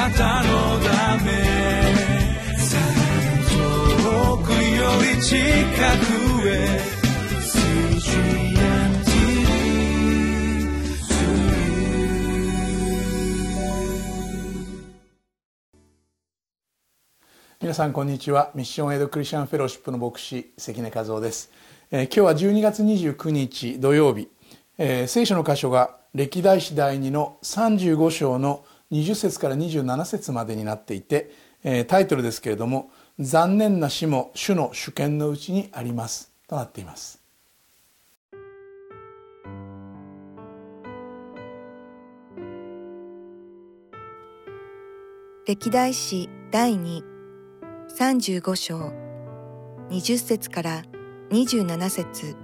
なたのため遠くより近くへ皆さんこんにちは。ミッションエイドクリスチャンフェローシップの牧師関根和夫です、えー、今日は12月29日土曜日、えー、聖書の箇所が歴代史第2の35章の20節から27節までになっていて、えー、タイトルですけれども残念な死も主の主権のうちにありますとなっています。歴代史第2 35章20節から27節。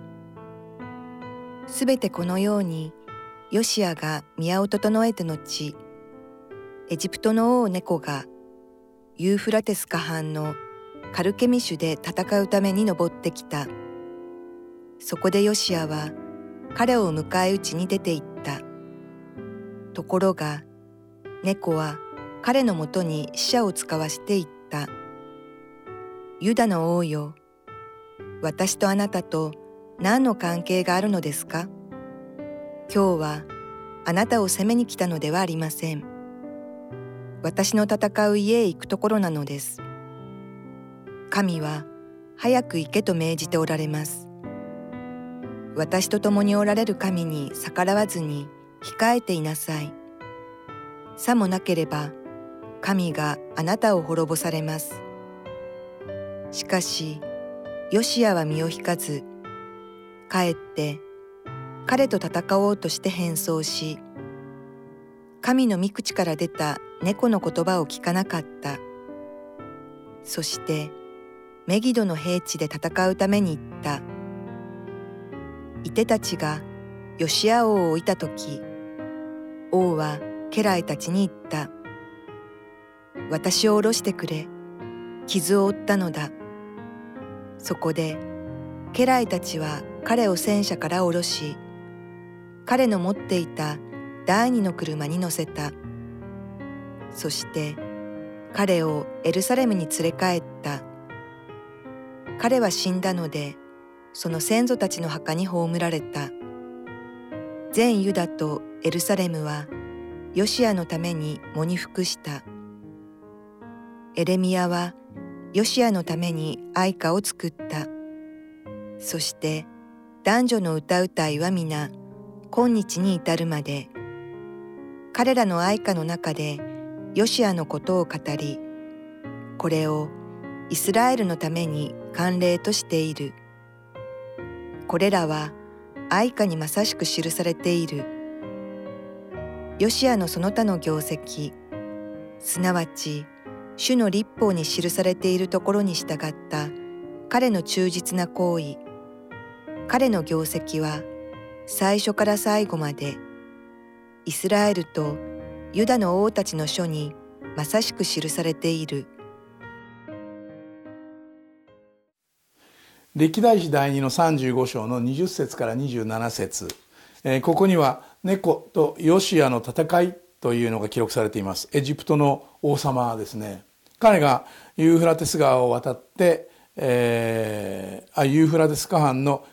すべてこのようにヨシアが宮を整えて後エジプトの王猫がユーフラテス河畔のカルケミシュで戦うために登ってきた。そこでヨシアは彼を迎え撃ちに出て行った。ところが猫は彼のもとに死者を使わしていった。ユダの王よ、私とあなたと何の関係があるのですか？今日はあなたを責めに来たのではありません。私の戦う家へ行くところなのです。神は早く行けと命じておられます。私と共におられる神に逆らわずに控えていなさい。さもなければ神があなたを滅ぼされます。しかしヨシアは身を引かずかえって彼と戦おうとして変装し神の御口から出た猫の言葉を聞かなかった。そしてメギドの平地で戦うために行った。いてたちがヨシア王を置いた時王は家来たちに言った。私を下ろしてくれ。傷を負ったのだ。そこで家来たちは彼を戦車から下ろし彼の持っていた第二の車に乗せた。そして彼をエルサレムに連れ帰った。彼は死んだのでその先祖たちの墓に葬られた。全ユダとエルサレムはヨシアのために喪に服した。エレミアはヨシアのために愛歌を作った。そして男女の歌うたいは皆今日に至るまで彼らの愛歌の中でヨシアのことを語りこれをイスラエルのために慣例としている。これらは愛歌にまさしく記されている。ヨシアのその他の業績すなわち主の立法に記されているところに従った彼の忠実な行為彼の業績は最初から最後までイスラエルとユダの王たちの書にまさしく記されている。歴代史第2の35章の20節から27節、えー、ここには猫とヨシアの戦いというのが記録されています。エジプトの王様ですね。彼がユーフラテス川を渡って、えー、ユーフラテス河畔の、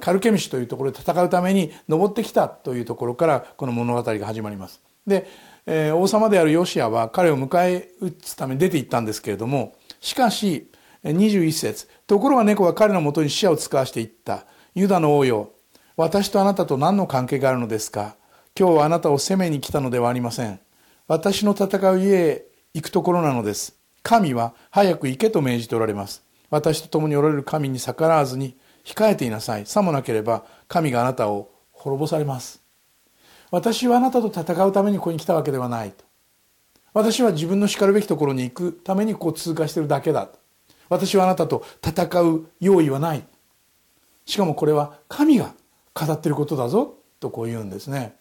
カルケミシというところで戦うために登ってきたというところからこの物語が始まります。で、えー、王様であるヨシアは彼を迎え撃つために出て行ったんですけれどもしかし21節ところが猫は彼のもとに死者を使わしていったユダの王よ私とあなたと何の関係があるのですか？今日はあなたを責めに来たのではありません私の戦う家へ行くところなのです神は早く行けと命じておられます。私と共におられる神に逆らわずに控えていなさい。さもなければ神があなたを滅ぼされます。私はあなたと戦うためにここに来たわけではないと。私は自分の叱るべきところに行くためにこう通過しているだけだ。私はあなたと戦う用意はない。しかもこれは神が語ってることだぞとこう言うんですね。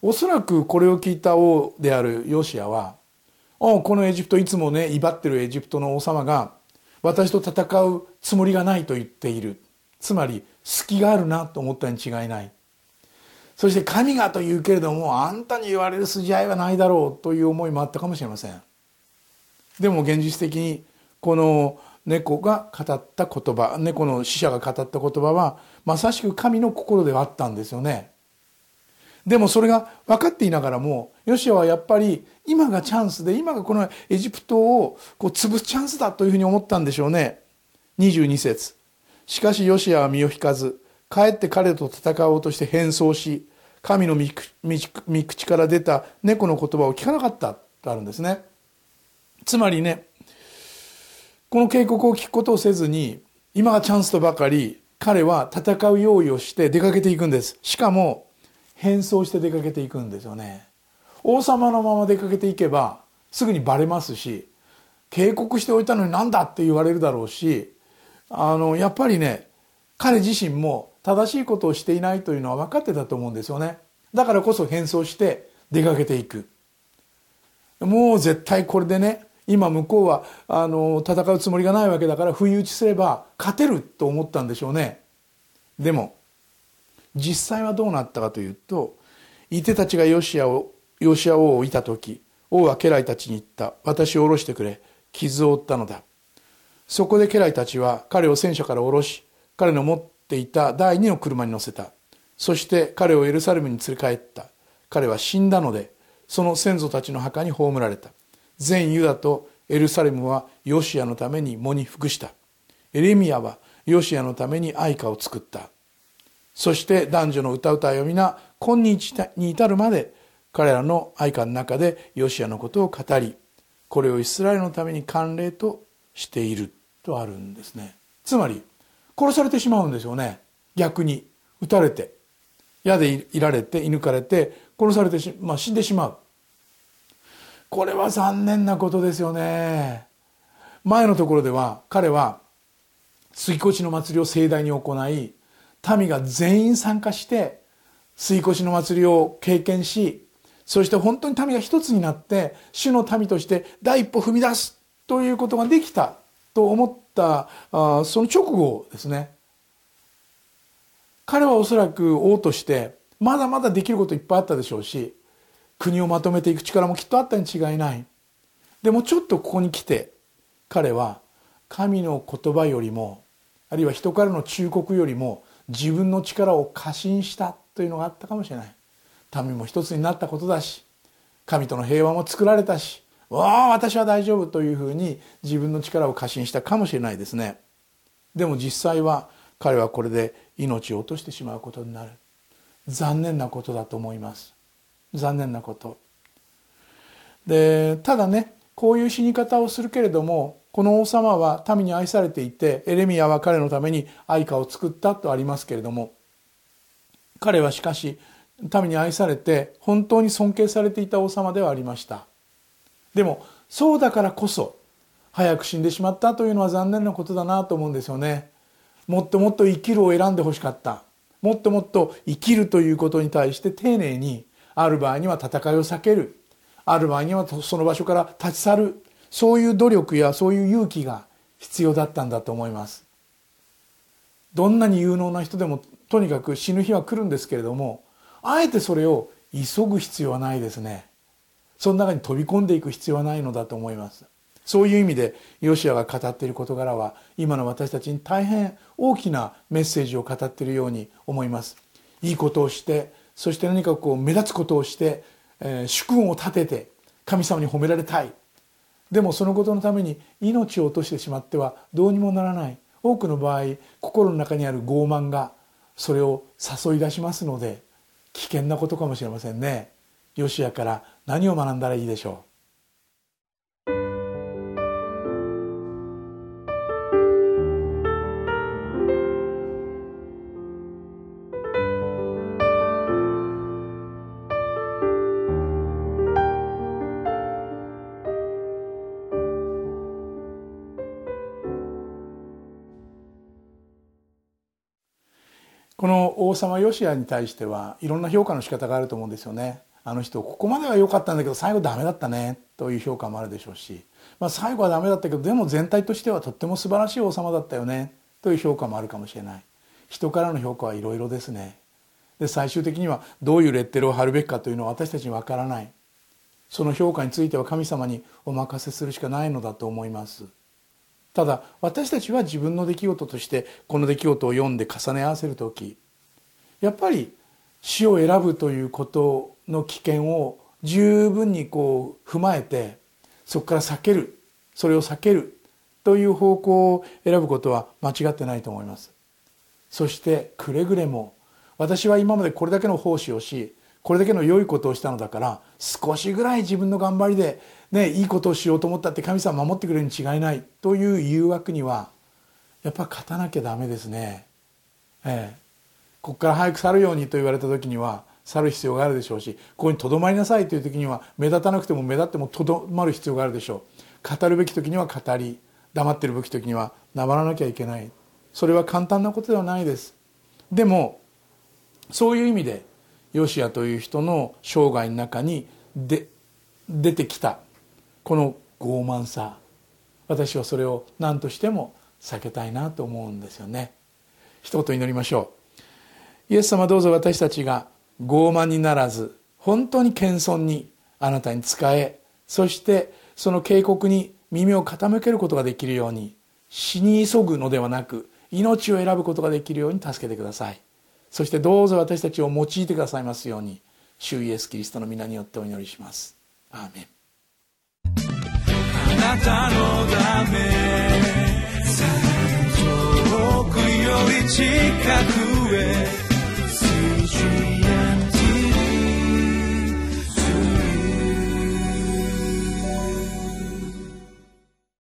おそらくこれを聞いた王であるヨシアはこのエジプトいつもね威張ってるエジプトの王様が私と戦うつもりがないと言っているつまり隙があるなと思ったに違いないそして神がと言うけれどもあんたに言われる筋合いはないだろうという思いもあったかもしれません。でも現実的にこの猫が語った言葉猫の死者が語った言葉はまさしく神の心ではあったんですよね。でもそれが分かっていながらもヨシアはやっぱり今がチャンスで今がこのエジプトをこう潰すチャンスだというふうに思ったんでしょうね。22節。しかしヨシアは身を引かずかえって彼と戦おうとして変装し神の御口から出た猫の言葉を聞かなかったとあるんですね。つまりねこの警告を聞くことをせずに今がチャンスとばかり彼は戦う用意をして出かけていくんです。しかも変装して出かけていくんですよね。王様のまま出かけていけばすぐにバレますし警告しておいたのになんだって言われるだろうしあのやっぱりね彼自身も正しいことをしていないというのは分かってたと思うんですよね。だからこそ変装して出かけていく。もう絶対これでね今向こうはあの戦うつもりがないわけだから不意打ちすれば勝てると思ったんでしょうね。でも実際はどうなったかというと伊手たちがヨシアをヨシア王をいた時王は家来たちに言った。私を下ろしてくれ。傷を負ったのだ。そこで家来たちは彼を戦車から下ろし彼の持っていた第二の車に乗せた。そして彼をエルサレムに連れ帰った。彼は死んだのでその先祖たちの墓に葬られた。全ユダとエルサレムはヨシアのために喪に服した。エレミアはヨシアのために愛歌を作った。そして男女の歌うたよ皆今日に至るまで彼らの愛歌の中でヨシアのことを語りこれをイスラエルのために慣例としているとあるんですね。つまり殺されてしまうんですよね。逆に。撃たれて。矢でいられて射抜かれて殺されてし、まあ、死んでしまう。これは残念なことですよね。前のところでは彼は杉越の祭りを盛大に行い民が全員参加して杉越の祭りを経験しそして本当に民が一つになって主の民として第一歩踏み出すということができたと思ったあその直後ですね。彼はおそらく王としてまだまだできることいっぱいあったでしょうし国をまとめていく力もきっとあったに違いない。でもちょっとここに来て彼は神の言葉よりもあるいは人からの忠告よりも自分の力を過信したというのがあったかもしれない。民も一つになったことだし神との平和も作られたしわあ私は大丈夫というふうに自分の力を過信したかもしれないですね。でも実際は彼はこれで命を落としてしまうことになる。残念なことだと思います。残念なこと。でただねこういう死に方をするけれどもこの王様は民に愛されていてエレミアは彼のために愛歌を作ったとありますけれども彼はしかし民に愛されて本当に尊敬されていた王様ではありました。でもそうだからこそ早く死んでしまったというのは残念なことだなと思うんですよね。もっともっと生きるを選んでほしかった。もっともっと生きるということに対して丁寧にある場合には戦いを避ける。ある場合にはその場所から立ち去る。そういう努力やそういう勇気が必要だったんだと思います。どんなに有能な人でもとにかく死ぬ日は来るんですけれどもあえてそれを急ぐ必要はないですね。その中に飛び込んでいく必要はないのだと思います。そういう意味でヨシアが語っている事柄は今の私たちに大変大きなメッセージを語っているように思います。いいことをしてそして何かこう目立つことをして、えー、主君を立てて神様に褒められたい。でもそのことのために命を落としてしまってはどうにもならない。多くの場合心の中にある傲慢がそれを誘い出しますので危険なことかもしれませんね。ヨシアから何を学んだらいいでしょう？この王様ヨシアに対してはいろんな評価の仕方があると思うんですよね。あの人ここまでは良かったんだけど最後ダメだったねという評価もあるでしょうし、まあ、最後はダメだったけどでも全体としてはとっても素晴らしい王様だったよねという評価もあるかもしれない。人からの評価はいろいろですね。で最終的にはどういうレッテルを貼るべきかというのは私たちにわからない。その評価については神様にお任せするしかないのだと思います。ただ私たちは自分の出来事としてこの出来事を読んで重ね合わせる時やっぱり死を選ぶということの危険を十分にこう踏まえてそこから避けるそれを避けるという方向を選ぶことは間違ってないと思いますそしてくれぐれも私は今までこれだけの奉仕をしこれだけの良いことをしたのだから少しぐらい自分の頑張りで、ね、いいことをしようと思ったって神様守ってくれるに違いないという誘惑にはやっぱ勝たなきゃダメですね。ええ、ここから早く去るようにと言われた時には去る必要があるでしょうしここにとどまりなさいという時には目立たなくても目立ってもとどまる必要があるでしょう。語るべき時には語り黙ってるべき時には黙らなきゃいけない。それは簡単なことではないです。でもそういう意味でヨシアという人の生涯の中にで出てきたこの傲慢さ私はそれを何としても避けたいなと思うんですよね。一言祈りましょう。イエス様どうぞ私たちが傲慢にならず本当に謙遜にあなたに仕えそしてその警告に耳を傾けることができるように死に急ぐのではなく命を選ぶことができるように助けてください。そしてどうぞ私たちを用いてくださいますように主イエスキリストの皆によってお祈りします。アーメン。あなたのため遠くより近くへ